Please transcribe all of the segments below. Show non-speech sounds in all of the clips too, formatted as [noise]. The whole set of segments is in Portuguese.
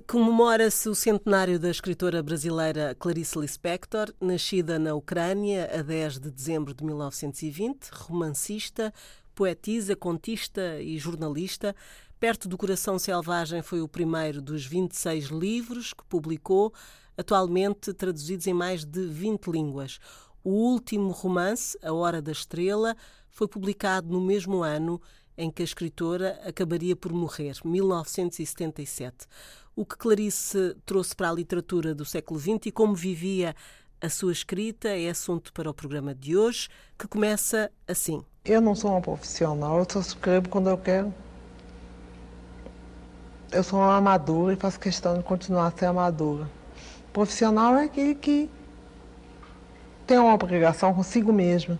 Comemora-se o centenário da escritora brasileira Clarice Lispector, nascida na Ucrânia a 10 de dezembro de 1920, romancista, poetisa, contista e jornalista. Perto do Coração Selvagem foi o primeiro dos 26 livros que publicou, atualmente traduzidos em mais de 20 línguas. O último romance, A Hora da Estrela, foi publicado no mesmo ano em que a escritora acabaria por morrer, 1977. O que Clarice trouxe para a literatura do século XX e como vivia a sua escrita é assunto para o programa de hoje, que começa assim. Eu não sou uma profissional, eu só escrevo quando eu quero. Eu sou uma amadora e faço questão de continuar a ser amadora. Profissional é aquele que tem uma obrigação consigo mesmo,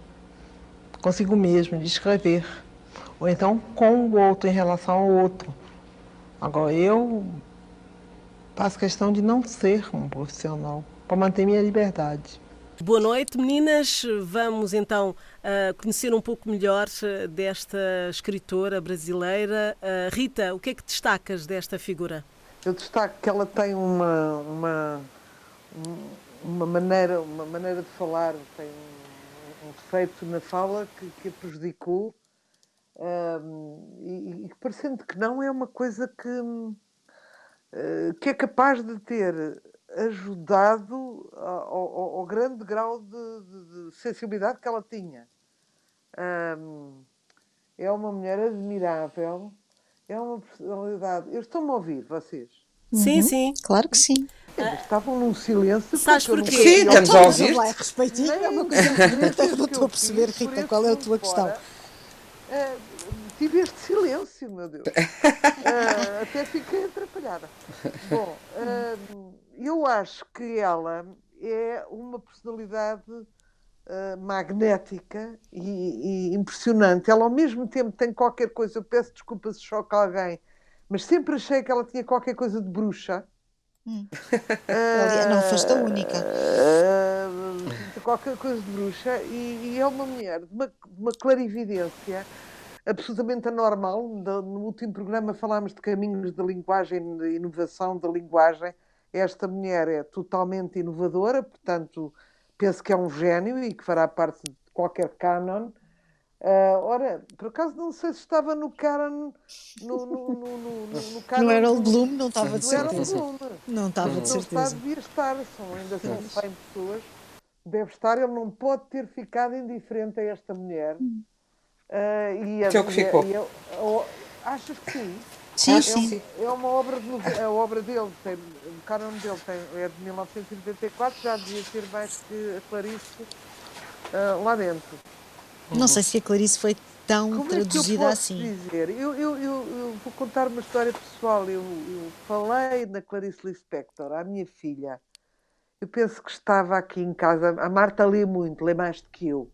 consigo mesmo, de escrever ou então com o outro em relação ao outro. Agora, eu faço questão de não ser um profissional, para manter minha liberdade. Boa noite, meninas. Vamos então uh, conhecer um pouco melhor uh, desta escritora brasileira. Uh, Rita, o que é que destacas desta figura? Eu destaco que ela tem uma, uma, uma, maneira, uma maneira de falar, tem um, defeito na fala que, que a prejudicou um, e, e, parecendo que não, é uma coisa que, que é capaz de ter ajudado ao, ao, ao grande grau de, de, de, sensibilidade que ela tinha. Um, é uma mulher admirável, é uma personalidade. Eu estou-me a ouvir, vocês? Sim, uhum. sim. Claro que sim. estavam num silêncio. Sabes porquê? Sim, estamos a ouvir. Lá, é respeitinho, é uma [laughs] coisa bonita. Eu não estou a perceber, Rita, qual é a tua questão. Uh, tive este silêncio, meu Deus. Uh, [laughs] até fiquei atrapalhada. Bom, uh, eu acho que ela é uma personalidade uh, magnética e, e, impressionante. Ela, ao mesmo tempo, tem qualquer coisa. Eu peço desculpa se choca alguém, mas sempre achei que ela tinha qualquer coisa de bruxa. Hum. Uh, não foste a única. Uh, qualquer coisa de bruxa e, e é uma mulher de uma, de uma clarividência absolutamente anormal. No último programa falámos de caminhos da linguagem, de inovação da linguagem. Esta mulher é totalmente inovadora, portanto, penso que é um gênio e que fará parte de qualquer canon. Uh, ora, por acaso não sei se estava no canon. No, no, no, no, no, [laughs] canon, no Harold Bloom, não estava de certeza. Não estava de certeza. Não está, devia estar, são, ainda são 100 pessoas. Deve estar, ele não pode ter ficado indiferente a esta mulher. Hum Uh, e a, que é o que ficou. E, achas que sim? Sim, é, sim. É uma obra, de, a obra dele, tem, o canon dele tem, é de 1994, já devia ter mais que a Clarice uh, lá dentro. Não sei se a Clarice foi tão Como traduzida é que eu assim. Dizer? Eu, eu, eu, eu, vou contar uma história pessoal. Eu, eu falei na Clarice Lispector, à minha filha. Eu penso que estava aqui em casa. A Marta lê muito, lê mais do que eu.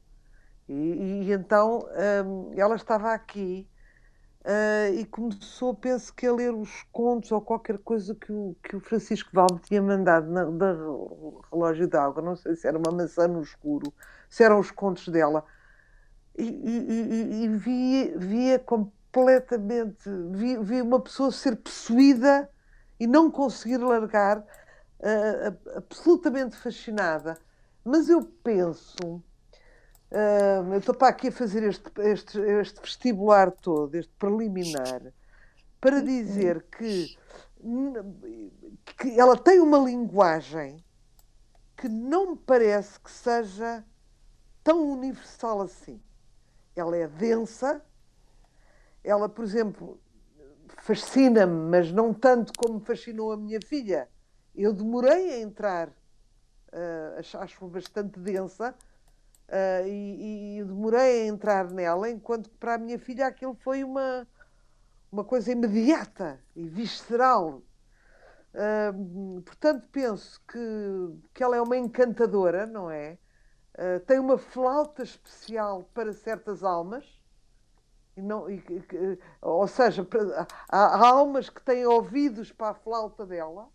E, e então um, ela estava aqui uh, e começou, penso que, a ler os contos ou qualquer coisa que o, que o Francisco Valde tinha mandado na, da Relógio d'Água. Não sei se era uma maçã no escuro, se eram os contos dela. E, e, e via, via completamente, via, via, uma pessoa ser possuída e não conseguir largar, uh, absolutamente fascinada. Mas eu penso Uh, eu estou para aqui a fazer este, este, este vestibular todo, este preliminar, para dizer que, que ela tem uma linguagem que não me parece que seja tão universal assim. Ela é densa, ela, por exemplo, fascina-me, mas não tanto como fascinou a minha filha. Eu demorei a entrar, uh, acho bastante densa, Uh, e, e, demorei a entrar nela, enquanto que para a minha filha aquilo foi uma, uma coisa imediata e visceral. Uh, portanto, penso que, que ela é uma encantadora, não é? Uh, tem uma flauta especial para certas almas. E não, e, ou seja, há, há almas que têm ouvidos para a flauta dela.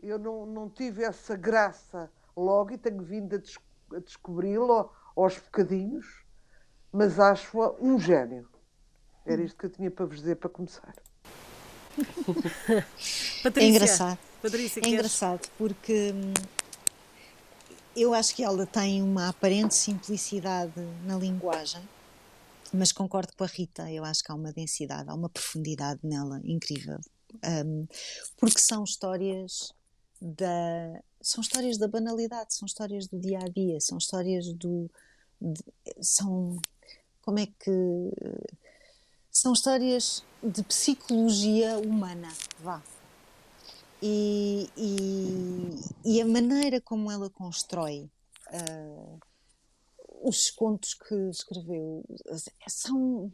Eu não, não tive essa graça logo e tenho vindo a descobrir a descobri-lo aos bocadinhos, mas acho-a um gênio. Era isto que eu tinha para vos dizer para começar. [laughs] é engraçado. Patrícia, é engraçado porque hum, eu acho que ela tem uma aparente simplicidade na linguagem, mas concordo com a Rita, eu acho que há uma densidade, há uma profundidade nela incrível. Um, porque são histórias da são histórias da banalidade, são histórias do dia a dia, são histórias do de, são como é que são histórias de psicologia humana, vá. E, e, e a maneira como ela constrói uh, os contos que escreveu são,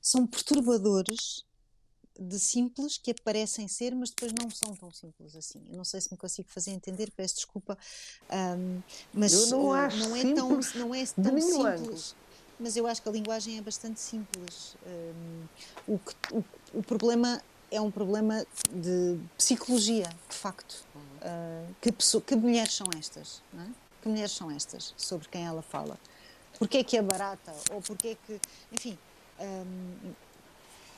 são perturbadores de simples que aparecem ser, mas depois não são tão simples assim. Eu não sei se me consigo fazer entender, peço desculpa, um, mas eu não, uh, não é tão, não é tão simples mas eu acho que a linguagem é bastante simples. Um, o, que, o, o, problema é um problema de psicologia, de facto. Uh, que, pessoa, que mulheres são estas? É? Que mulheres são estas sobre quem ela fala? Porquê é que é barata? Ou porquê é que. Enfim. Um,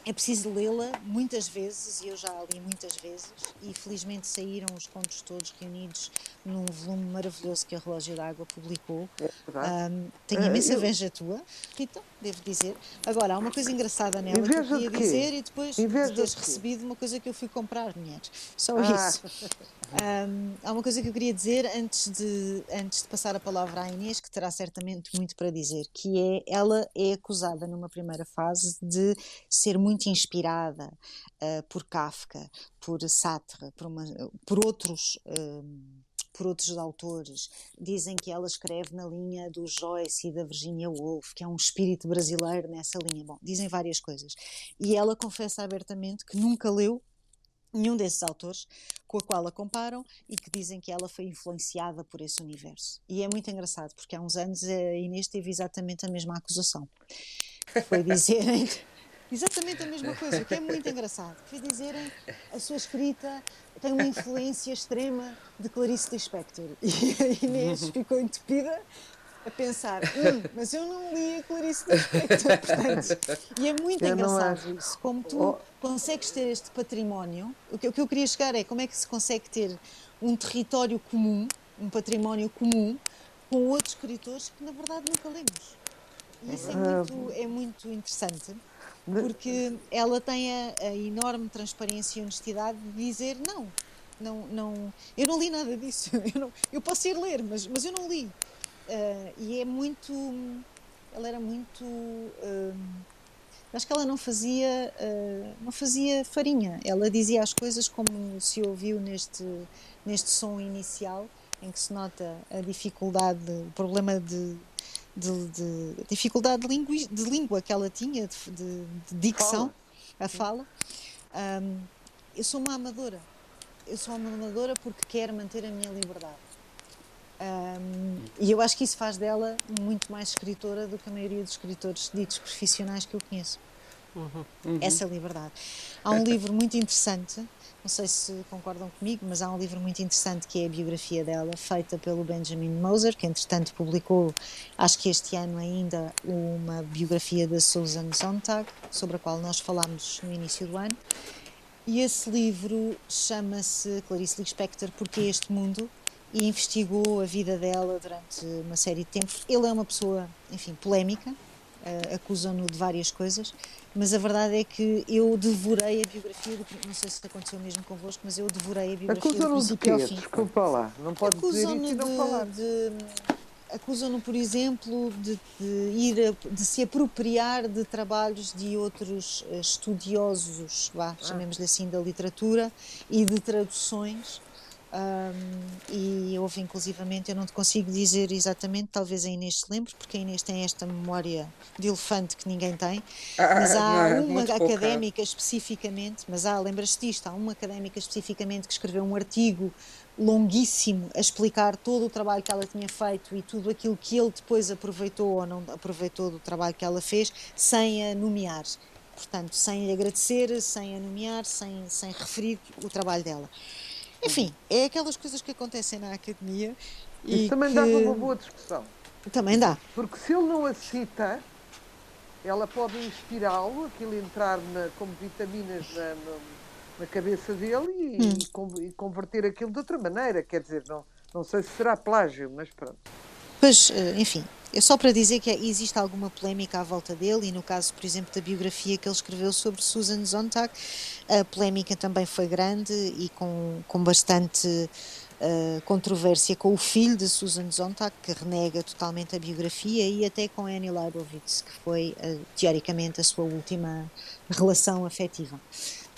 é preciso lê-la muitas vezes, e eu já a li muitas vezes, e felizmente saíram os contos todos reunidos num volume maravilhoso que a Relógio d'Água publicou. É um, tenho imensa inveja eu... tua, Rita, devo dizer. Agora, há uma coisa engraçada nela que eu queria dizer e depois de teres de recebido uma coisa que eu fui comprar, mulheres. Só ah. isso. [laughs] Um, há uma coisa que eu queria dizer antes de, antes de passar a palavra à Inês, que terá certamente muito para dizer, que é, ela é acusada numa primeira fase de ser muito inspirada uh, por Kafka, por Sartre, por, uma, por outros... Uh, por outros autores. Dizem que ela escreve na linha do Joyce e da Virginia Woolf, que é um espírito brasileiro nessa linha. Bom, dizem várias coisas. E ela confessa abertamente que nunca leu nenhum desses autores com a qual a comparam e que dizem que ela foi influenciada por esse universo. E é muito engraçado, porque há uns anos a Inês teve exatamente a mesma acusação. Foi dizerem [laughs] exatamente a mesma coisa, o que é muito engraçado. Foi dizerem a sua escrita tem uma influência extrema de Clarice Lispector. [laughs] E a Inês [laughs] ficou entupida a pensar, hum, mas eu não li a Clarice Lispector, [laughs] portanto, e é muito eu engraçado isso, como tu oh. consegues ter este património, o que, o que eu queria chegar é como é que se consegue ter um território comum, um património comum, com outros escritores que na verdade nunca lemos. E isso é muito, é muito interessante, porque ela tem a, a enorme transparência e honestidade de dizer não, não, não, eu não li nada disso. [laughs] Eu, não, eu posso ir ler, mas, mas eu não li. Uh, e é muito. Ela era muito. Uh, acho que ela não fazia, uh, não fazia farinha. Ela dizia as coisas como se ouviu neste, neste som inicial, em que se nota a dificuldade, o problema de, de, de dificuldade de, língua, de língua que ela tinha, de, dicção, a fala. Um, eu sou uma amadora. Eu sou uma amadora porque quero manter a minha liberdade. Um, e eu acho que isso faz dela muito mais escritora do que a maioria dos escritores ditos profissionais que eu conheço. Uhum. Uhum. Essa liberdade. Há um livro muito interessante, não sei se concordam comigo, mas há um livro muito interessante que é a biografia dela, feita pelo Benjamin Moser, que entretanto publicou, acho que este ano ainda, uma biografia da Susan Sontag, sobre a qual nós falámos no início do ano. E esse livro chama-se Clarice Lispector, Porque este mundo? E investigou a vida dela durante uma série de tempo. Ele é uma pessoa, enfim, polémica, uh, acusam-no de várias coisas, mas a verdade é que eu devorei a biografia, do, não sei se aconteceu mesmo convosco, mas eu devorei a biografia acusam do princípio ao fim. Desculpa lá, não pode dizer isso e não falar. acusam-no, por exemplo, de, de, ir a, de se apropriar de trabalhos de outros eh, estudiosos, vá, ah. chamemos-lhe assim, da literatura e de traduções um, e houve inclusivamente, eu não te consigo dizer exatamente, talvez a Inês se lembre, porque a Inês tem esta memória de elefante que ninguém tem, ah, mas há não, uma académica pouca. especificamente, mas há, lembras-te disto, há uma académica especificamente que escreveu um artigo longuíssimo a explicar todo o trabalho que ela tinha feito e tudo aquilo que ele depois aproveitou ou não aproveitou do trabalho que ela fez, sem a nomear. Portanto, sem lhe agradecer, sem a nomear, sem, sem referir o trabalho dela. Enfim, é aquelas coisas que acontecem na academia. Isso e também que... dá uma boa discussão. Também dá. Porque se ele não a cita, ela pode inspirá-lo, aquilo entrar na, como vitaminas na, na cabeça dele e, hum. e, converter aquilo de outra maneira. Quer dizer, não, não sei se será plágio, mas pronto. Pois, eh, enfim, é só para dizer que existe alguma polémica à volta dele e no caso, por exemplo, da biografia que ele escreveu sobre Susan Sontag, a polémica também foi grande e com, com bastante uh, controvérsia com o filho de Susan Sontag, que renega totalmente a biografia, e até com Annie Leibovitz, que foi, uh, teoricamente, a sua última relação afetiva.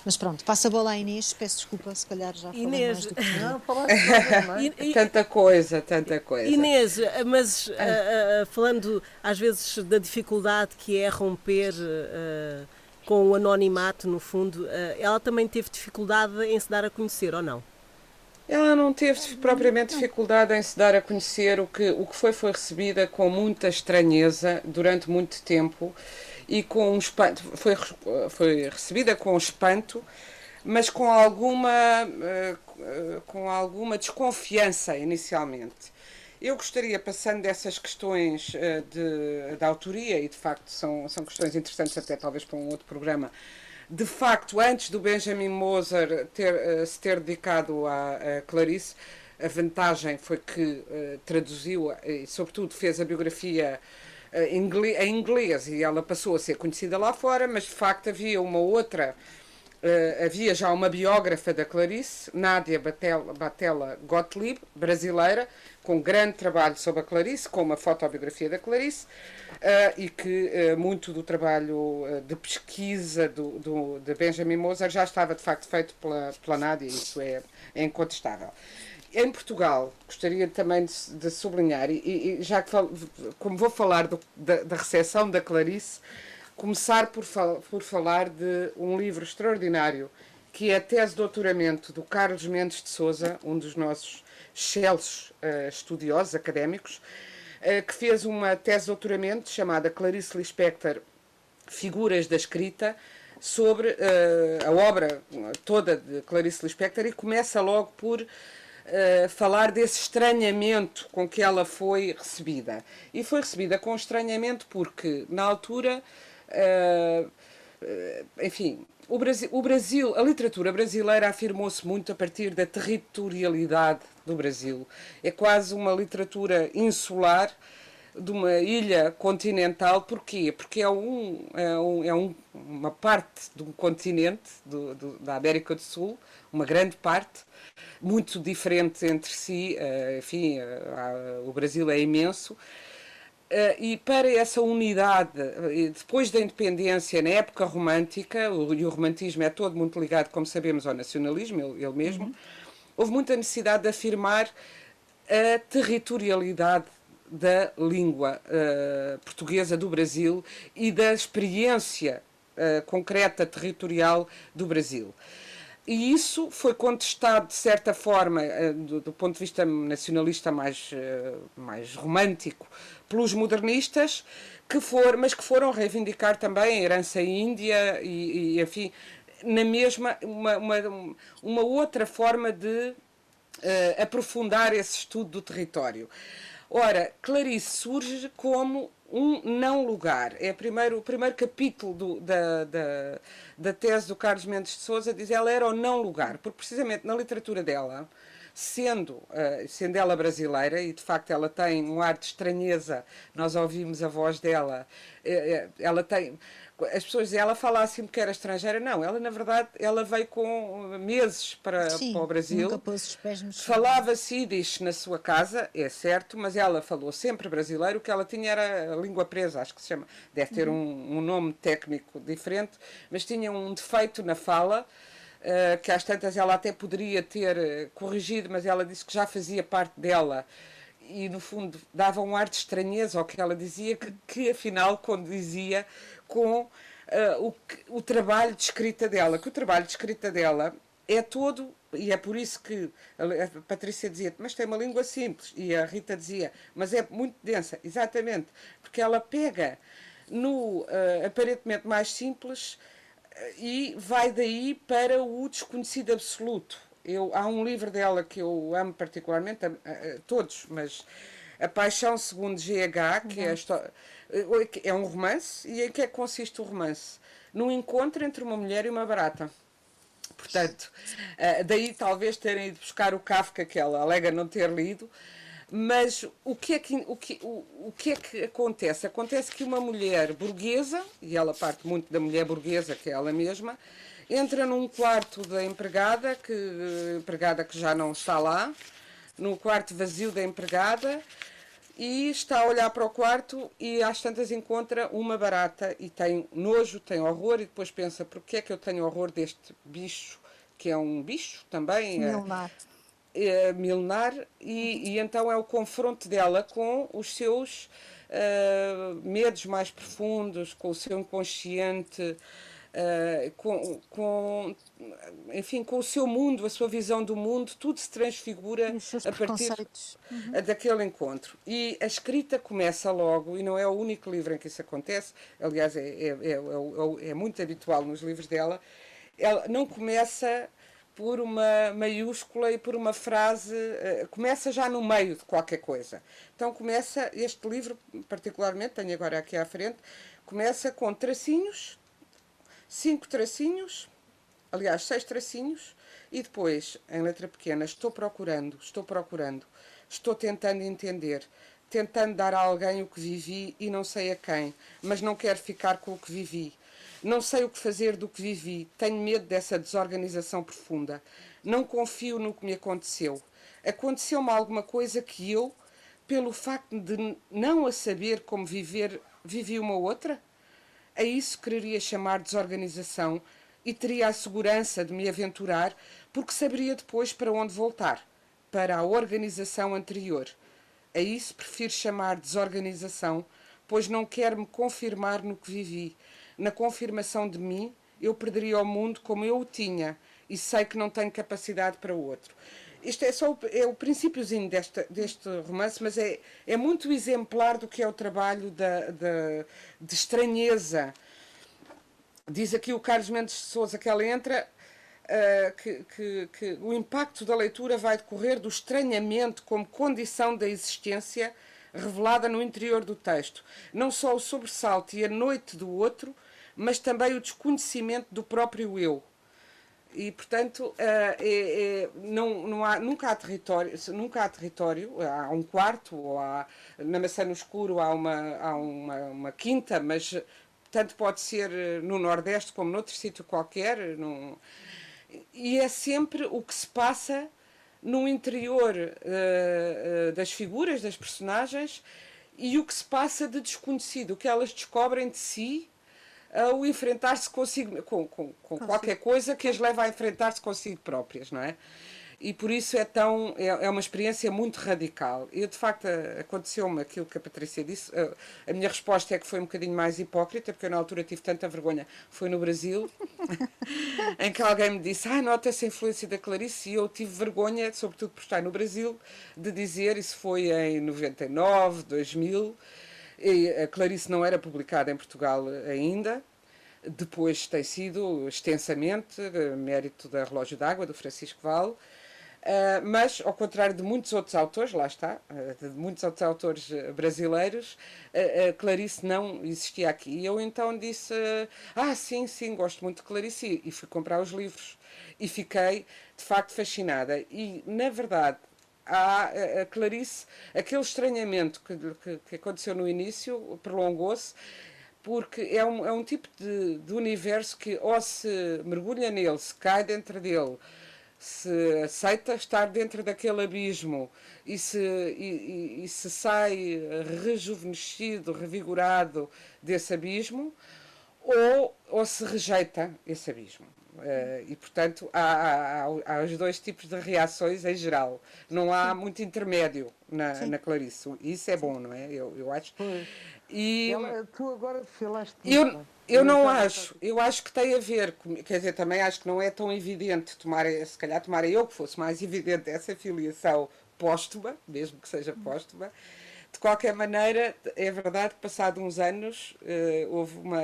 Mas pronto, passa a bola à Inês, peço desculpa, se calhar já falei Inês. mais do que não, falaste [laughs] Tanta coisa, tanta coisa. Inês, mas uh, uh, falando às vezes da dificuldade que é romper uh, com o anonimato, no fundo, ela também teve dificuldade em se dar a conhecer, ou não? Ela não teve propriamente dificuldade em se dar a conhecer, o que, o que foi foi recebida com muita estranheza durante muito tempo e com um espanto, foi, foi recebida com espanto, mas com alguma, eh, com alguma desconfiança inicialmente. Eu gostaria, passando dessas questões eh, de, de autoria, e de facto são, são questões interessantes até talvez para um outro programa, de facto, antes do Benjamin Moser ter, se ter dedicado à, Clarice, a vantagem foi que uh, traduziu e, sobretudo, fez a biografia em inglês e ela passou a ser conhecida lá fora, mas de facto havia uma outra. havia já uma biógrafa da Clarice, Nádia Batella, Gottlieb, brasileira, com grande trabalho sobre a Clarice, com uma fotobiografia da Clarice, uh, e que muito do trabalho de pesquisa do, do, de Benjamin Moser já estava de facto feito pela, pela Nádia, isso é incontestável. Em Portugal, gostaria também de, de sublinhar, e, e, já que como vou falar do, da, da recepção da Clarice, começar por, fal, por falar de um livro extraordinário que é a tese de doutoramento do Carlos Mendes de Souza, um dos nossos excelsos uh, estudiosos académicos, uh, que fez uma tese de doutoramento chamada Clarice Lispector Figuras da Escrita, sobre uh, a obra toda de Clarice Lispector e começa logo por falar desse estranhamento com que ela foi recebida. E foi recebida com estranhamento porque, na altura, enfim, o Brasil, o Brasil, a literatura brasileira afirmou-se muito a partir da territorialidade do Brasil. É quase uma literatura insular de uma ilha continental. Porquê? Porque é, um, é, um, é um, uma parte de um continente do, do, da América do Sul, uma grande parte, muito diferente entre si. Uh, enfim, uh, o Brasil é imenso. Uh, e para essa unidade, depois da independência, na época romântica, o, e o romantismo é todo muito ligado, como sabemos, ao nacionalismo, ele, ele mesmo, uhum houve muita necessidade de afirmar a territorialidade da língua uh, portuguesa do Brasil e da experiência uh, concreta territorial do Brasil. E isso foi contestado, de certa forma, uh, do, do, ponto de vista nacionalista mais, mais romântico, pelos modernistas, que for, mas que foram reivindicar também a herança índia e, e enfim, na mesma, uma, uma, uma outra forma de uh, aprofundar esse estudo do território. Ora, Clarice surge como um não lugar. É primeiro, o primeiro capítulo do, da, da, da tese do Carlos Mendes de Souza, diz ela era o não lugar, porque precisamente na literatura dela, sendo, uh, sendo ela brasileira, e de facto ela tem um ar de estranheza, nós ouvimos a voz dela, uh, ela tem as pessoas ela fala assim porque era estrangeira. Não, ela na verdade ela veio com meses para, Sim, para o Brasil. Nunca pôs os pés no Falava Yiddish na sua casa, é certo, mas ela falou sempre brasileiro. O que ela tinha era a língua presa, acho que se chama. Deve ter uhum. um, um nome técnico diferente, mas tinha um defeito na fala. Uh, que às tantas ela até poderia ter eh, corrigido, mas ela disse que já fazia parte dela e no fundo dava um ar de estranheza ao que ela dizia, que, que afinal condizia com uh, o, o trabalho de escrita dela, que o trabalho de escrita dela é todo, e é por isso que a Patrícia dizia, mas tem uma língua simples, e a Rita dizia, mas é muito densa, exatamente, porque ela pega no uh, aparentemente mais simples uh, e vai daí para o desconhecido absoluto. Eu, há um livro dela que eu amo particularmente, todos, mas A Paixão segundo GH, que uhum. é a história é um romance. E em que é que consiste o romance? Num encontro entre uma mulher e uma barata. Portanto, uh, daí talvez terem ido buscar o Kafka, que ela alega não ter lido. Mas o que, é que, o, que, o, o que é que acontece? Acontece que uma mulher burguesa, e ela parte muito da mulher burguesa, que é ela mesma, entra num quarto da empregada, que, empregada que já não está lá, no quarto vazio da empregada, e está a olhar para o quarto e às tantas encontra uma barata e tem nojo, tem horror e depois pensa por que é que eu tenho horror deste bicho, que é um bicho também. Milenar. É, é, milenar e, e, então é o confronto dela com os seus uh, medos mais profundos, com o seu inconsciente, uh, com, com, enfim, com o seu mundo, a sua visão do mundo, tudo se transfigura a partir uhum. daquele encontro. E a escrita começa logo, e não é o único livro em que isso acontece, aliás, é, é, é, é muito habitual nos livros dela, ela não começa por uma maiúscula e por uma frase, começa já no meio de qualquer coisa. Então começa, este livro particularmente, tenho agora aqui à frente, começa com tracinhos cinco tracinhos, aliás, seis tracinhos, e depois, em letra pequena, estou procurando, estou procurando, estou tentando entender, tentando dar a alguém o que vivi e não sei a quem, mas não quero ficar com o que vivi. Não sei o que fazer do que vivi, tenho medo dessa desorganização profunda. Não confio no que me aconteceu. Aconteceu-me alguma coisa que eu, pelo facto de não a saber como viver, vivi uma outra? A isso quereria chamar desorganização e teria a segurança de me aventurar, porque saberia depois para onde voltar para a organização anterior. A isso prefiro chamar desorganização, pois não quero me confirmar no que vivi. Na confirmação de mim, eu perderia o mundo como eu o tinha e sei que não tenho capacidade para outro. Isto é só o, é o princípiozinho deste, deste romance, mas é, é muito exemplar do que é o trabalho da, da, de estranheza. Diz aqui o Carlos Mendes de Souza que ela entra, uh, que, que, que o impacto da leitura vai decorrer do estranhamento como condição da existência revelada no interior do texto. Não só o sobressalto e a noite do outro, mas também o desconhecimento do próprio eu e portanto é, é, não, não há, nunca há território nunca há território há um quarto ou há, na maçã no escuro há uma há uma, uma quinta mas tanto pode ser no nordeste como noutro sítio qualquer num, e é sempre o que se passa no interior uh, uh, das figuras das personagens e o que se passa de desconhecido o que elas descobrem de si ao enfrentar-se consigo, com, com, com qualquer coisa que as leva a enfrentar-se consigo próprias, não é? E por isso é tão é, é uma experiência muito radical. E de facto aconteceu-me aquilo que a Patrícia disse. A, a minha resposta é que foi um bocadinho mais hipócrita, porque eu na altura tive tanta vergonha. Foi no Brasil, [laughs] em que alguém me disse: Ah, nota-se a influência da Clarice. E eu tive vergonha, sobretudo por estar no Brasil, de dizer. Isso foi em 99, 2000 e a Clarice não era publicada em Portugal ainda. Depois tem sido extensamente, mérito da Relógio d'Água, do Francisco Val. Uh, mas, ao contrário de muitos outros autores, lá está, uh, de muitos outros autores brasileiros, uh, Clarice não existia aqui. E eu então disse: Ah, sim, sim, gosto muito de Clarice. E fui comprar os livros. E fiquei, de facto, fascinada. E, na verdade, há a Clarice, aquele estranhamento que, que, que aconteceu no início prolongou-se, porque é um, é um tipo de, de universo que ou se mergulha nele, se cai dentro dele, se aceita estar dentro daquele abismo e se, e, e, e se sai rejuvenescido, revigorado desse abismo, ou, ou se rejeita esse abismo. Uh, e, portanto, há, há, há, os dois tipos de reações em geral. Não há Sim. muito intermédio na, na Clarice. Isso é bom, não é? Eu, eu acho. E Ela, tu agora falaste. Eu, eu não acho. Eu acho que tem a ver. Com, quer dizer, também acho que não é tão evidente tomar, se calhar, tomar eu que fosse mais evidente essa filiação póstuma, mesmo que seja póstuma. De qualquer maneira, é verdade que, passado uns anos, uh, houve uma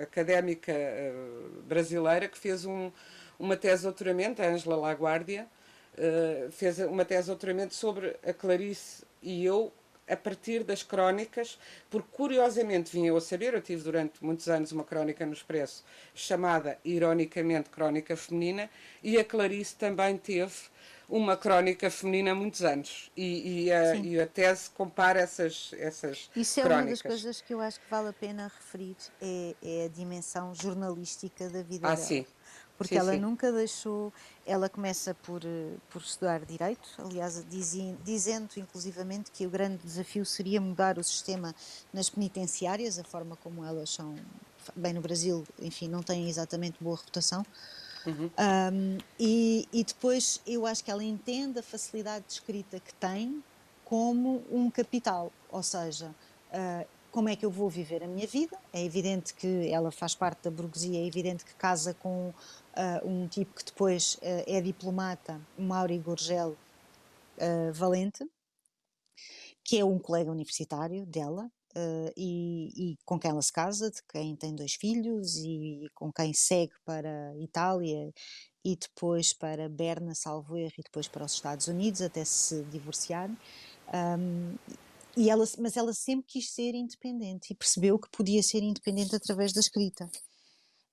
académica uh, brasileira que fez um, uma tese de doutoramento, a Ângela Laguardia, uh, fez uma tese de doutoramento sobre a Clarice e eu a partir das crónicas, porque curiosamente vinha eu a saber, eu tive durante muitos anos uma crónica no Expresso chamada, ironicamente, Crónica Feminina, e a Clarice também teve uma crónica feminina há muitos anos e, e, a, e a, tese compara essas, essas Isso é crónicas. uma das coisas que eu acho que vale a pena referir, é, é a dimensão jornalística da vida ah, dela. Sim. Porque sim, ela sim. nunca deixou, ela começa por, eh, por estudar Direito, aliás, dizendo inclusivamente que o grande desafio seria mudar o sistema nas penitenciárias, a forma como elas são, bem no Brasil, enfim, não têm exatamente boa reputação, Uhum. Um, e, e, depois eu acho que ela entende a facilidade de escrita que tem como um capital, ou seja, uh, como é que eu vou viver a minha vida? É evidente que ela faz parte da burguesia, é evidente que casa com uh, um tipo que depois uh, é diplomata, Mauri Gorgel Valente, que é um colega universitário dela, Uh, e, e, com quem ela se casa, de quem tem dois filhos e com quem segue para Itália e depois para Berna, salvo erro, e depois para os Estados Unidos até se divorciarem. Um, e ela, mas ela sempre quis ser independente e percebeu que podia ser independente através da escrita.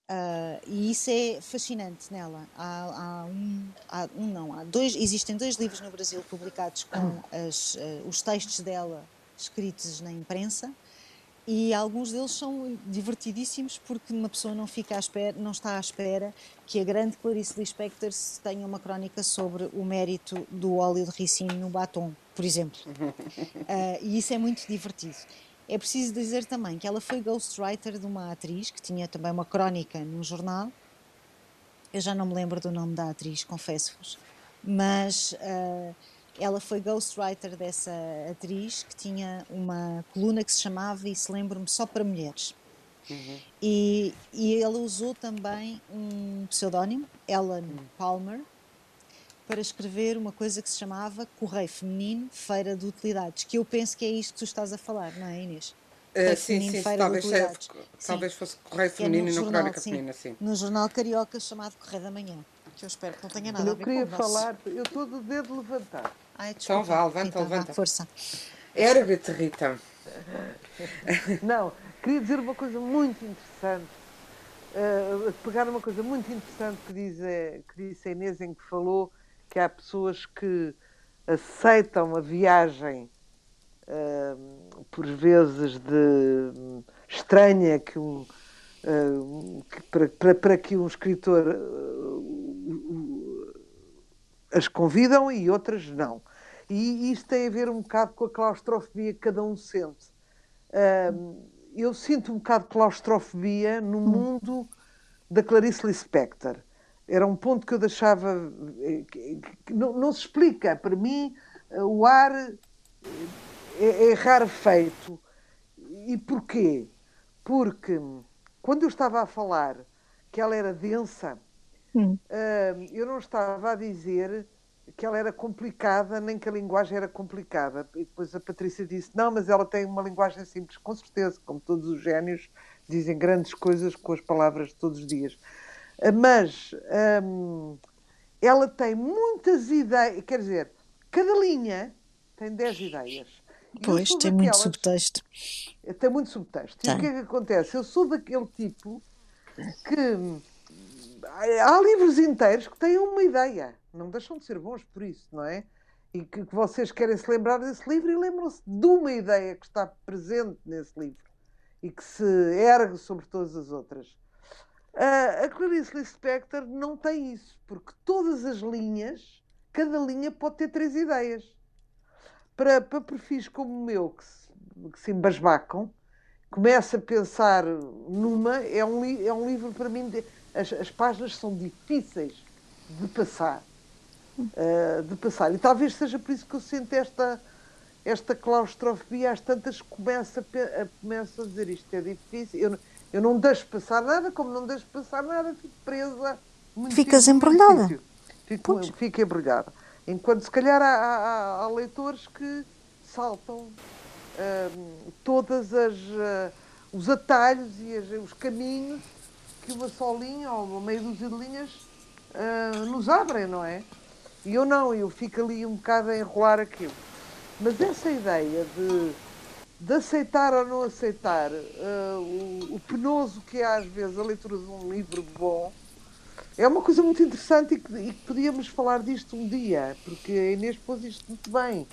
Uh, e isso é fascinante nela. Há, há, um, há, um, não, há dois, existem dois livros no Brasil publicados com as, uh, os textos dela escritos na imprensa e alguns deles são divertidíssimos porque uma pessoa não fica à espera, não está à espera que a grande Clarice Lispector tenha uma crónica sobre o mérito do óleo de ricino no batom, por exemplo. Uh, [laughs] e isso é muito divertido. É preciso dizer também que ela foi ghostwriter de uma atriz que tinha também uma crónica num jornal. Eu já não me lembro do nome da atriz, confesso-vos. Mas uh, ela foi ghostwriter dessa atriz que tinha uma coluna que se chamava, e se lembro-me, Só para Mulheres. Uhum. E, e ela usou também um pseudónimo, Ellen uhum. Palmer, para escrever uma coisa que se chamava Correio Feminino Feira de Utilidades, que eu penso que é isto que tu estás a falar, não é, Inês? Uh, sim, sim, talvez, talvez fosse Correio Feminino é e não Crónica Feminina, sim. No jornal carioca chamado Correio da Manhã, que eu espero que não tenha nada eu a ver com Eu queria falar, eu estou do dedo levantado. Ai, então vá, levanta, então, levanta. força. Ergue-te, Rita. [laughs] Não, queria dizer uma coisa muito interessante. Uh, pegar uma coisa muito interessante que, diz, que disse a Inês, em que falou que há pessoas que aceitam a viagem, uh, por vezes, de estranha que um. Uh, que para, para, para, que um escritor as convidam e outras não. E isto tem a ver um bocado com a claustrofobia que cada um sente. eu sinto um bocado de claustrofobia no hum. mundo da Clarice Lispector. Era um ponto que eu deixava. Eh, que não, não, se explica. Para mim, o ar é, é rarefeito. E porquê? Porque quando eu estava a falar que ela era densa, hum. eu não estava a dizer que ela era complicada, nem que a linguagem era complicada. E depois a Patrícia disse: não, mas ela tem uma linguagem simples, com certeza, como todos os génios dizem grandes coisas com as palavras de todos os dias. Ah, mas hum, ela tem muitas ideias, quer dizer, cada linha tem 10 ideias. Pois, tem daquelas, muito subtexto. Tem muito subtexto. E o que é que acontece? Eu sou daquele tipo que há livros inteiros que têm uma ideia, não deixam de ser bons por isso, não é? E que, que vocês querem se lembrar desse livro e lembram-se de uma ideia que está presente nesse livro e que se ergue sobre todas as outras. Uh, a Clarice Lispector não tem isso, porque todas as linhas, cada linha pode ter três ideias. Para, para perfis como o meu, que se, que se embasbacam, começa a pensar numa, é um, é um livro para mim de, as, as páginas são difíceis de passar. Uh, de passar. E talvez seja por isso que eu sinto esta, esta claustrofobia, às tantas começo a, a, começo a dizer isto é difícil. Eu, eu não deixo passar nada, como não deixo passar nada, fico presa. Ficas embrulhada. Fico, fico embrulhada. Enquanto se calhar há, há, há leitores que saltam uh, todas as uh, os atalhos e as, os caminhos que uma só linha ou uma meia dúzia de linhas uh, nos abrem, não é? E eu não, eu fico ali um bocado a enrolar aquilo. Mas essa ideia de, de aceitar ou não aceitar uh, o, o, penoso que é às vezes a leitura de um livro bom é uma coisa muito interessante e que, e que podíamos falar disto um dia, porque a Inês pôs isto muito bem.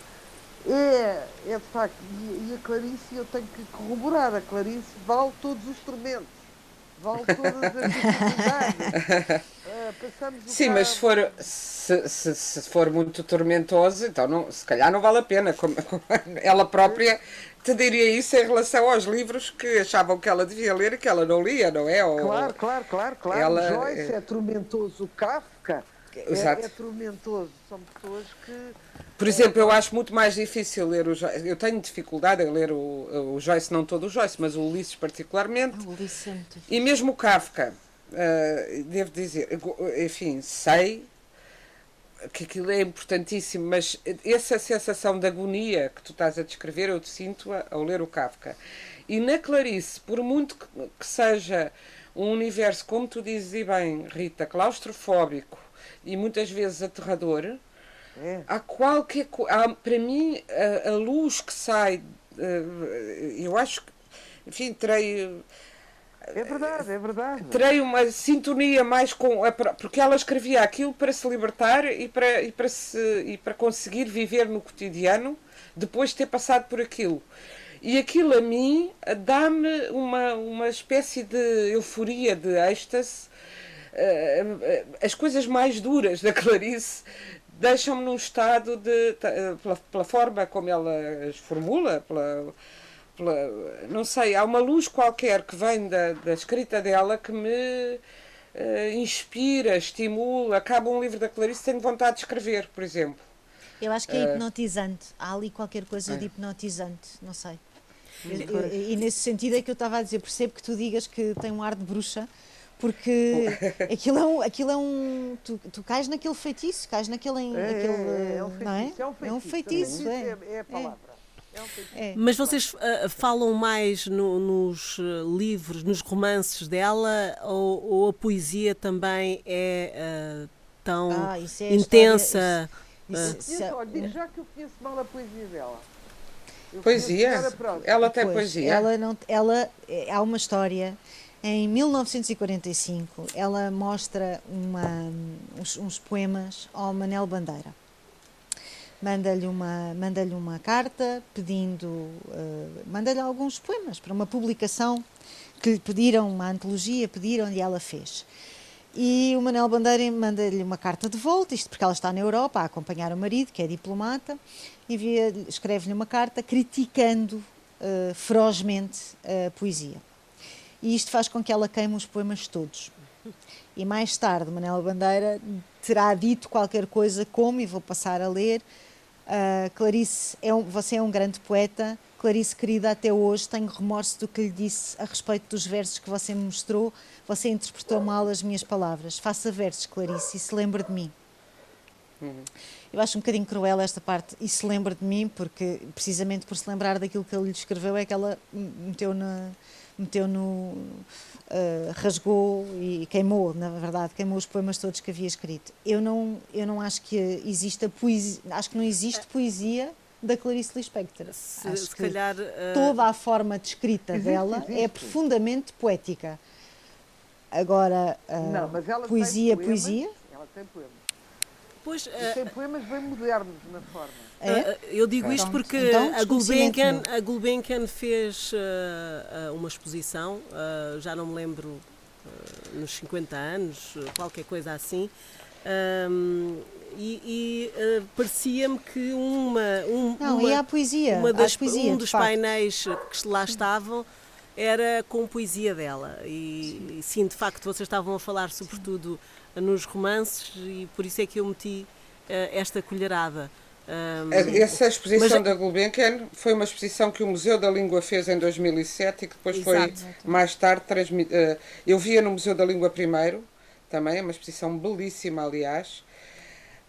É, é de facto, e, e a Clarice, eu tenho que corroborar, a Clarice vale todos os tormentos, vale todas as dificuldades. [laughs] Uh, Sim, mas se for, se, se, se, for muito tormentoso, então não, se calhar não vale a pena. Como, como ela própria te diria isso em relação aos livros que achavam que ela devia ler e que ela não lia, não é? Ou, claro, claro, claro, claro. Ela, Joyce é, é tormentoso, Kafka é, é, tormentoso. São pessoas que. Por exemplo, eu acho muito mais difícil ler o Joyce. Eu tenho dificuldade em ler o, o Joyce, não todo o Joyce, mas o Ulisses particularmente. O Ulisses é E mesmo o Kafka. Uh, devo dizer, enfim, sei que aquilo é importantíssimo, mas essa sensação de agonia que tu estás a descrever, eu te sinto ao ler o Kafka. E na Clarice, por muito que, que seja um universo, como tu dizes e bem, Rita, claustrofóbico e muitas vezes aterrador, é. há qualquer há, para mim a, a, luz que sai, eh, eu acho que, enfim, terei é verdade, é verdade. Terei uma sintonia mais com. A, porque ela escrevia aquilo para se libertar e para, e, para se, e para conseguir viver no cotidiano depois de ter passado por aquilo. E aquilo a mim dá-me uma, uma espécie de euforia, de êxtase. Eh, eh, as coisas mais duras da Clarice deixam-me num estado de. Pela, pela forma como ela as formula, pela pela, não sei, há uma luz qualquer que vem da, da escrita dela que me uh, inspira, estimula. Acaba um livro da Clarice tenho vontade de escrever, por exemplo. Eu acho que é hipnotizante. Há ali qualquer coisa é. de hipnotizante, não sei. E, e, nesse sentido é que eu estava a dizer, percebo que tu digas que tem um ar de bruxa, porque [laughs] aquilo é um. Aquilo é um tu, tu cais naquele feitiço, cais naquele. É, aquele, é, um feitiço, não é? É um feitiço. É, um feitiço, é. a palavra. É. Mas vocês uh, falam mais no, nos uh, livros, nos romances dela, ou, ou, a poesia também é uh, tão ah, é intensa? História, isso, olha, digo já que eu conheço mal a poesia dela. Eu poesia? Ela tem pois, poesia? Ela, não, ela é, há uma história. Em 1945, ela mostra uma, uns, uns poemas ao Manel Bandeira manda-lhe uma, manda uma carta pedindo, uh, manda-lhe alguns poemas para uma publicação que lhe pediram, uma antologia, pediram e ela fez. E o Manel Bandeira manda-lhe uma carta de volta, isto porque ela está na Europa a acompanhar o marido, que é diplomata, escreve-lhe uma carta criticando uh, ferozmente a poesia. E isto faz com que ela queime os poemas todos. E mais tarde, Manel Bandeira terá dito qualquer coisa como, e vou passar a ler, Uh, Clarice, é um, você é um grande poeta. Clarice, querida, até hoje tenho remorso do que lhe disse a respeito dos versos que você me mostrou. Você interpretou mal as minhas palavras. Faça versos, Clarice, e se lembre de mim. Eu acho um bocadinho cruel esta parte, e se lembre de mim, porque precisamente por se lembrar daquilo que ele lhe escreveu é que ela meteu, na, meteu no uh, rasgou e queimou, na verdade, queimou os poemas todos que havia escrito. Eu não, eu não acho que exista poesia, acho que não existe poesia da Clarice Lispector. Se, acho se que calhar, uh... toda a forma de escrita existe, [laughs] dela é existe. é profundamente poética. Agora, uh, não, mas ela poesia, tem poemas, poesia. Ela tem poemas. Pois, uh, tem poemas bem modernos na forma. É? Eu digo isto porque então, a, Gulbenkian, a Gulbenkian fez uh, uma exposição, uh, já não me lembro, uh, nos 50 anos, qualquer coisa assim, um, e, e parecia-me que uma, um, não, uma, e a poesia, uma das, poesia, um dos painéis que lá estavam era com poesia dela. E sim. e sim, de facto, vocês estavam a falar sobretudo nos romances, e por isso é que eu meti esta colherada. Um, Essa exposição mas... da Gulbenkian foi uma exposição que o Museu da Língua fez em 2007 e que depois Exato. foi mais tarde transmitida. Uh, eu via no Museu da Língua primeiro, também, é uma exposição belíssima, aliás.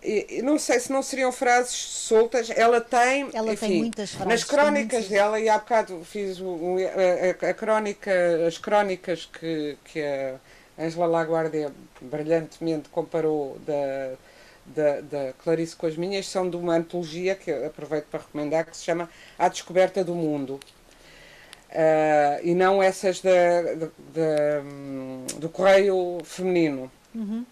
E, não sei se não seriam frases soltas. Ela tem. Ela enfim, tem muitas frases. Nas crónicas dela, e há bocado fiz um, a, a, a, crónica, as crónicas que, que a Angela Laguardia brilhantemente comparou da da, da Clarice com as minhas são de uma antologia que aproveito para recomendar, que se chama A Descoberta do Mundo. Uh, e não essas da, da, da, do Correio Feminino. Uhum.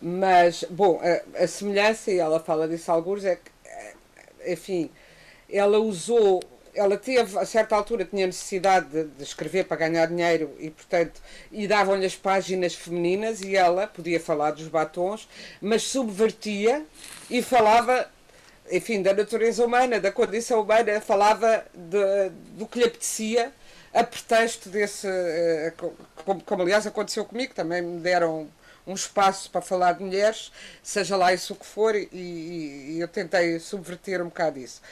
Mas, bom, a, a, semelhança, e ela fala disso alguns, é que, enfim, ela usou ela teve, a certa altura, tinha necessidade de, de escrever para ganhar dinheiro e, portanto, e davam-lhe as páginas femininas e ela podia falar dos batons, mas subvertia e falava, enfim, da natureza humana, da condição humana, falava de, do que lhe apetecia a pretexto desse, eh, como, como aliás aconteceu comigo, também me deram um espaço para falar de mulheres, seja lá isso o que for, e, e eu tentei subverter um bocado isso.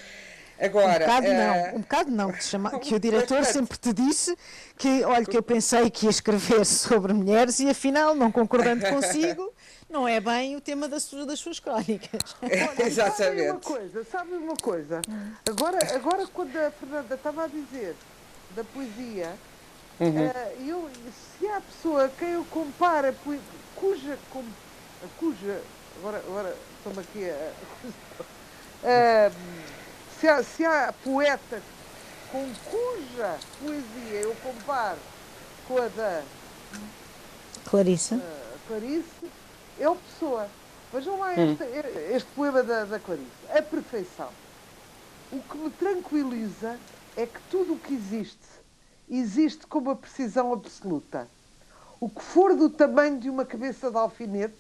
Agora, um bocado uh... não, um bocado não, que, chama, que [laughs] o diretor sempre te disse que, olha, que eu pensei que ia escrever [laughs] sobre mulheres e afinal, não concordando consigo, não é bem o tema das, das suas crónicas. [laughs] Olha, Exatamente. Sabe uma coisa, sabe uma coisa? Agora, agora quando a Fernanda estava a dizer da poesia, uhum. uh, eu, se há pessoa a quem eu comparo, cuja, com, cuja, agora, agora estou-me aqui a... Uh, se há, se há poetas com cuja poesia eu comparo com a da Clarice, uh, Clarice é o Pessoa. Vejam lá hum. este, este poema da, da Clarice. A perfeição. O que me tranquiliza é que tudo o que existe, existe com uma precisão absoluta. O que for do tamanho de uma cabeça de alfinete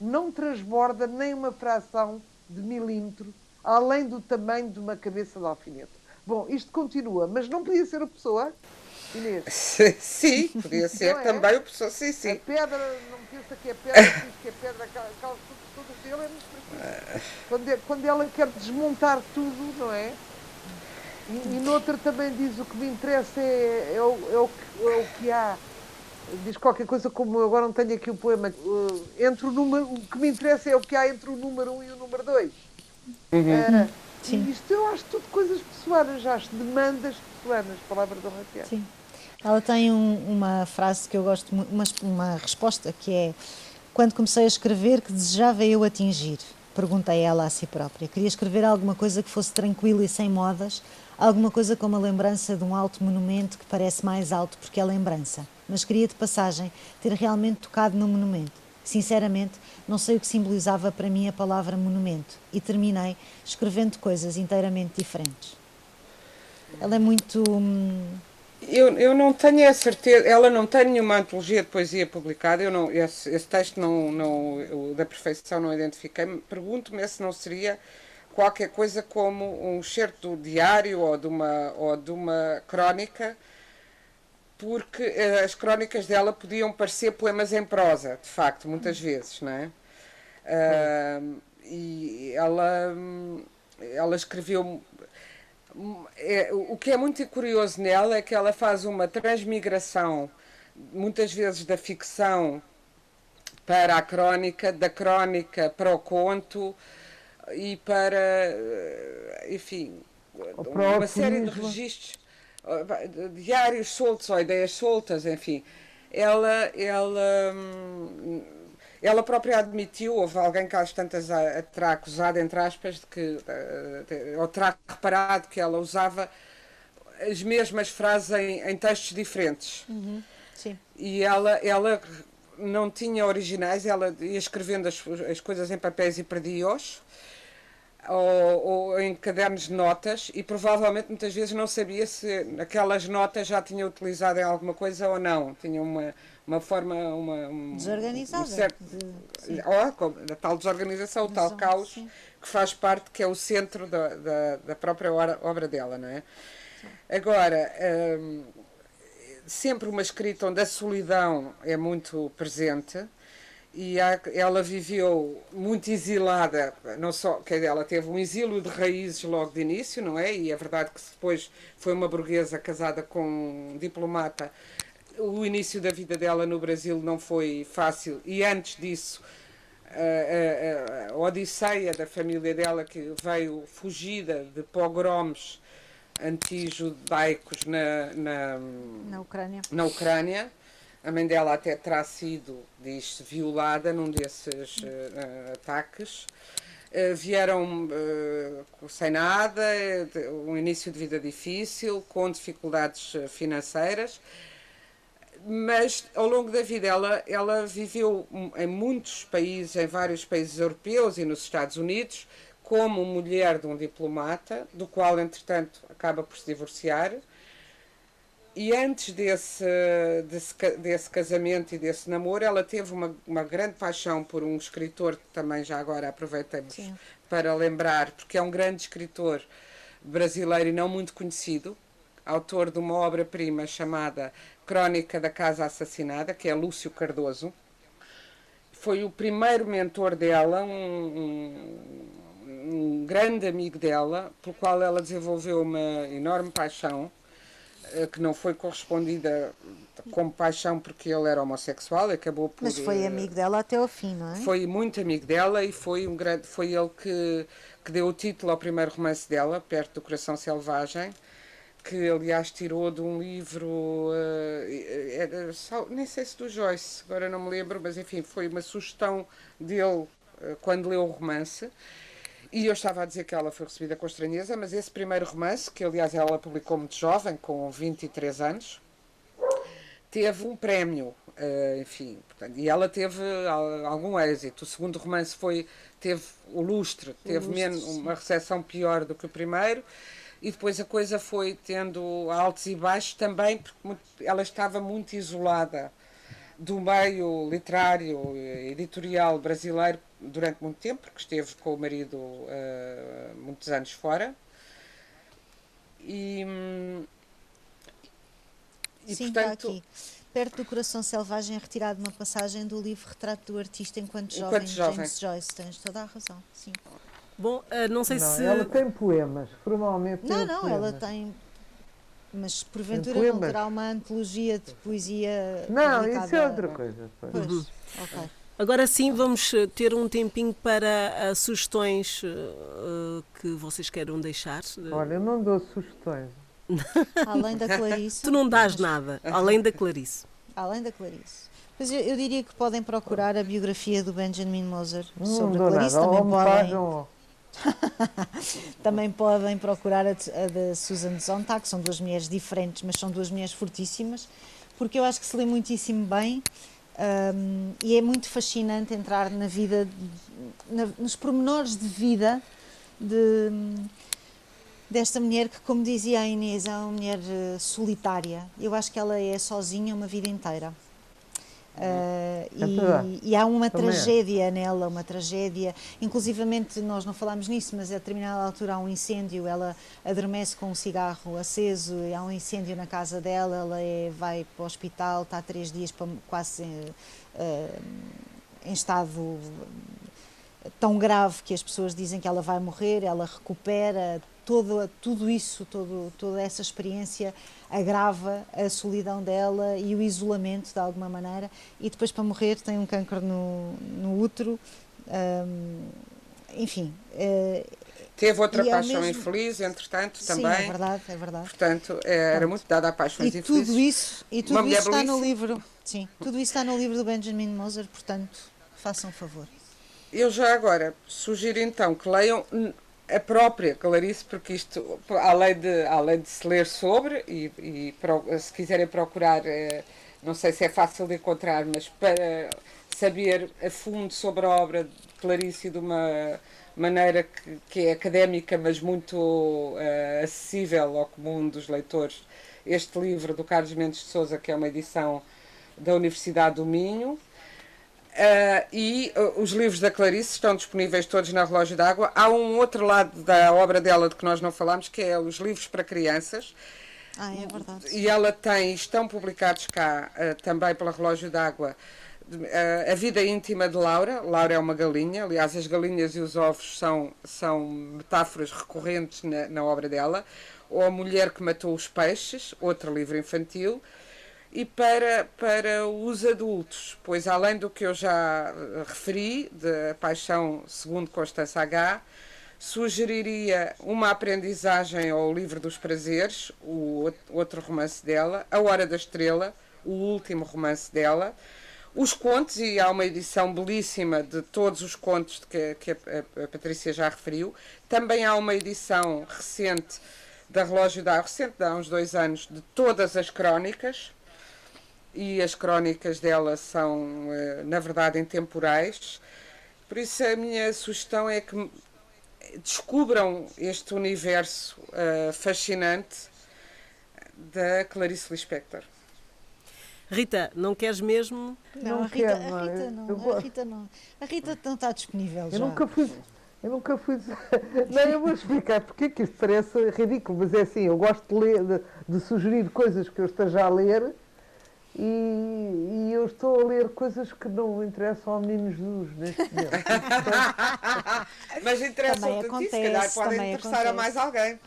não transborda nem uma fração de milímetro além do tamanho de uma cabeça de alfinete. Bom, isto continua, mas não podia ser a pessoa, Inês? Sim, podia ser é? também o pessoa, sim, sim. A pedra, não pensa que é pedra, diz que é pedra, aquelas todas dele é muito quando, quando ela quer desmontar tudo, não é? E, e noutra também diz o que me interessa é, é, o, é, o, que, é o que há diz qualquer coisa como eu agora não tenho aqui o poema uh, entre o número o que me interessa é o que há entre o número 1 um e o número 2 Uhum. Uh, Sim. Isto eu acho tudo coisas pessoais, acho demandas pessoais, palavras da Raquel. Sim. Ela tem um, uma frase que eu gosto muito, uma, uma resposta que é quando comecei a escrever, que desejava eu atingir? Perguntei ela a si própria. Queria escrever alguma coisa que fosse tranquila e sem modas, alguma coisa como a lembrança de um alto monumento que parece mais alto porque é lembrança, mas queria de passagem ter realmente tocado no monumento. Sinceramente, não sei o que simbolizava para mim a palavra monumento e terminei escrevendo coisas inteiramente diferentes. Ela é muito. Hum, eu, eu não tenho a certeza, ela não tem nenhuma antologia de poesia publicada, eu não, esse, esse texto não, não, da perfeição não identifiquei. Pergunto-me se não seria qualquer coisa como um certo diário ou de uma, ou de uma crónica porque uh, as crónicas dela podiam parecer poemas em prosa, de facto, muitas vezes, não é? Uh, e ela, ela escreveu. É, o que é muito curioso nela é que ela faz uma transmigração, muitas vezes da ficção para a crónica, da crónica para o conto e para, eh, enfim, uma série de registros diários soltos ou ideias soltas, enfim. Ela, ela, ela própria admitiu, houve alguém que às tantas a, a terá acusado, entre aspas, de que, uh, ou terá reparado que ela usava as mesmas frases em, em textos diferentes. Uhum. Sim. E ela, ela não tinha originais, ela ia escrevendo as, as coisas em papéis e perdia-os ou, ou, em cadernos de notas e provavelmente muitas vezes não sabia se aquelas notas já tinha utilizado em alguma coisa ou não. Tinha uma, uma forma. Uma, um, Desorganizada. Um certo, de, oh, a tal desorganização, o tal caos sim. que faz parte, que é o centro da, da, da própria obra dela, não é? Sim. Agora. Hum, sempre uma escrita onde a solidão é muito presente, e ela viveu muito exilada, não só, que ela teve um exílio de raízes logo de início, não é? E é verdade que depois foi uma burguesa casada com um diplomata. O início da vida dela no Brasil não foi fácil e antes disso a, a, a odisseia da família dela que veio fugida de pogroms anti-judaicos na, na, na Ucrânia. Na Ucrânia A mãe dela até terá sido, diz-se, violada num desses uh, ataques. Uh, vieram uh, sem nada, um início de vida difícil, com dificuldades financeiras, mas ao longo da vida ela, ela viveu em muitos países, em vários países europeus e nos Estados Unidos, como mulher de um diplomata, do qual, entretanto, acaba por se divorciar e antes desse, desse, desse, casamento e desse namoro, ela teve uma, uma grande paixão por um escritor que também já agora aproveitamos Sim. para lembrar, porque é um grande escritor brasileiro e não muito conhecido, autor de uma obra-prima chamada Crónica da Casa Assassinada, que é Lúcio Cardoso. Foi o primeiro mentor dela, um, um, um grande amigo dela, pelo qual ela desenvolveu uma enorme paixão que não foi correspondida com paixão porque ele era homossexual, acabou por. Mas foi eh, amigo dela até ao fim, não é? Foi muito amigo dela e foi um grande, foi ele que que deu o título ao primeiro romance dela, perto do Coração Selvagem, que aliás tirou de um livro, uh, era, nem sei se do Joyce, agora não me lembro, mas enfim, foi uma sugestão dele uh, quando leu o romance. E eu estava a dizer que ela foi recebida com estranheza, mas esse primeiro romance, que aliás ela publicou muito jovem, com 23 anos, teve um prémio, uh, enfim, portanto, e ela teve algum êxito. O segundo romance foi, teve o lustre, teve lustre, menos, uma recepção pior do que o primeiro, e depois a coisa foi tendo altos e baixos também, porque ela estava muito isolada do meio literário editorial brasileiro durante muito tempo, porque esteve com o marido uh, muitos anos fora. E, e Sim, portanto, está aqui. Perto do Coração Selvagem, retirado uma passagem do livro Retrato do Artista enquanto, enquanto jovem, James Joyce. Tens toda a razão. Sim. Bom, uh, não sei não, se. Ela tem poemas, formalmente. Não, não, poemas. ela tem. Mas porventura não terá uma antologia de poesia. Não, isso é outra coisa. Pois, uhum. ok. Agora sim, vamos eh, ter um tempinho para uh, sugestões uh, que vocês queiram deixar. Olha, eu não dou sugestões. [laughs] [laughs] além da Clarice. Tu não dás nada, além da Clarice. Além da Clarice. Mas eu, eu, diria que podem procurar a biografia do Benjamin Moser sobre a Clarice. Nada. Também podem. [laughs] também podem procurar a, a da Susan Sontag, são duas mulheres diferentes, mas são duas mulheres fortíssimas, porque eu acho que se lê muitíssimo bem um, e é muito fascinante entrar na vida, na, nos pormenores de vida de, desta mulher que, como dizia a Inês, é uma mulher eh, solitária. Eu acho que ela é sozinha uma vida inteira. Uh, e, e, há uma Também é. tragédia é. nela, uma tragédia. Inclusivamente, nós não falámos nisso, mas a determinada altura há um incêndio. Ela adormece com um cigarro aceso, há um incêndio na casa dela. Ela é, vai para o hospital, está três dias quase uh, em estado tão grave que as pessoas dizem que ela vai morrer. Ela recupera todo, tudo isso, todo, toda essa experiência agrava a solidão dela e o isolamento de alguma maneira e depois para morrer tem um câncer no, no útero um, enfim uh, Teve outra paixão mesmo... infeliz, entretanto, Sim, também. é verdade, é verdade. Portanto, era Pronto. muito dada a paixões e infelizes. Tudo isso, e tudo isso está no livro. Sim, tudo isso está no livro do Benjamin Moser, portanto, façam um favor. Eu já agora sugiro então que leiam a própria Clarice, porque isto, além de, além de se ler sobre, e, e se quiserem procurar, eh, não sei se é fácil de encontrar, mas para saber a fundo sobre a obra de Clarice de uma maneira que, que é académica, mas muito uh, acessível ao comum dos leitores, este livro do Carlos Mendes de Souza, que é uma edição da Universidade do Minho, Uh, e uh, os livros da Clarice estão disponíveis todos na Relógio d'Água. Há um outro lado da obra dela de que nós não falamos, que é os livros para crianças. Ah, é verdade. E ela tem, estão publicados cá uh, também pela Relógio d'Água, A Vida Íntima de Laura. Laura é uma galinha, aliás, as galinhas e os ovos são, são metáforas recorrentes na, na obra dela. Ou A Mulher que Matou os Peixes, outro livro infantil e para, para os adultos, pois além do que eu já eh, referi, da Paixão segundo Constança H., sugeriria uma aprendizagem ao Livro dos Prazeres, o outro romance dela, A Hora da Estrela, o último romance dela. Os contos, e há uma edição belíssima de todos os contos que, que a, a, Patrícia já referiu. Também há uma edição recente da Relógio da recente, há uns dois anos, de todas as crónicas. E as crónicas dela são, eh, na verdade, intemporais. Por isso, a minha sugestão é que descubram este universo uh, fascinante da Clarice Lispector. Rita, não queres mesmo? Não, não a, Rita, quero, a, Rita não, a Rita não. A Rita não está disponível. Eu já. nunca fui. Eu nunca fui. [laughs] Não, eu vou explicar porque é que isto parece ridículo, mas é assim, eu gosto de, ler, de, de sugerir coisas que eu esteja a ler e, e, eu estou a ler coisas que não interessam ao menino Jesus neste momento. [laughs] mas interessam a ti, se calhar podem interessar acontece. a mais alguém.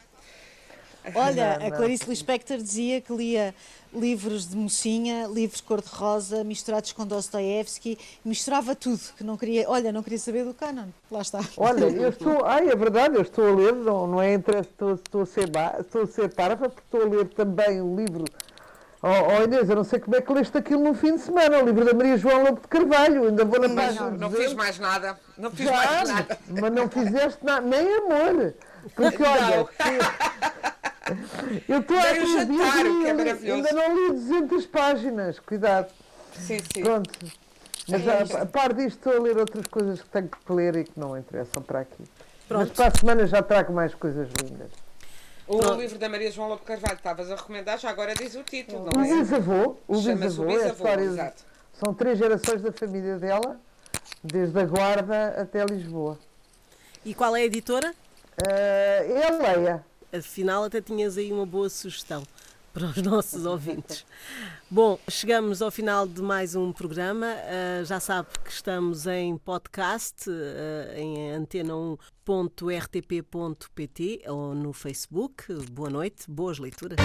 Olha, não, a Clarice Lispector dizia que lia livros de mocinha, livros cor-de-rosa, misturados com Dostoevsky, misturava tudo, que não queria, olha, não queria saber do canon. Lá está. Olha, eu estou, ai, é verdade, eu estou a ler, não, não é interesse, estou, estou, a ser, estou a ser parva, porque estou a ler também o livro Oh, oh, Inês, eu não sei como é que leste aquilo no fim de semana, o livro da Maria João Lobo de Carvalho, ainda vou na página. Não, não fiz mais nada, não fiz Já, mais nada. Mas não fizeste nada, nem amor. Porque olha, eu estou a jantar, que é. Ainda não li 200 páginas, cuidado. Sim, sim. Pronto. Mas é a, a par disto estou a ler outras coisas que tenho que ler e que não interessam para aqui. Pronto. Mas para a semana já trago mais coisas lindas. O Pronto. livro da Maria João Lobo Carvalho estavas a recomendar, já agora diz o título, não o é? Bisavô, o bisavô, o bisavô, é a exato. São três gerações da família dela, desde a Guarda até Lisboa. E qual é a editora? Uh, é a Leia. Afinal, até tinhas aí uma boa sugestão para os [laughs] nossos ouvintes. Bom, chegamos ao final de mais um programa. Uh, já sabe que estamos em podcast, uh, em antena1.rtp.pt ou no Facebook. Boa noite, boas leituras.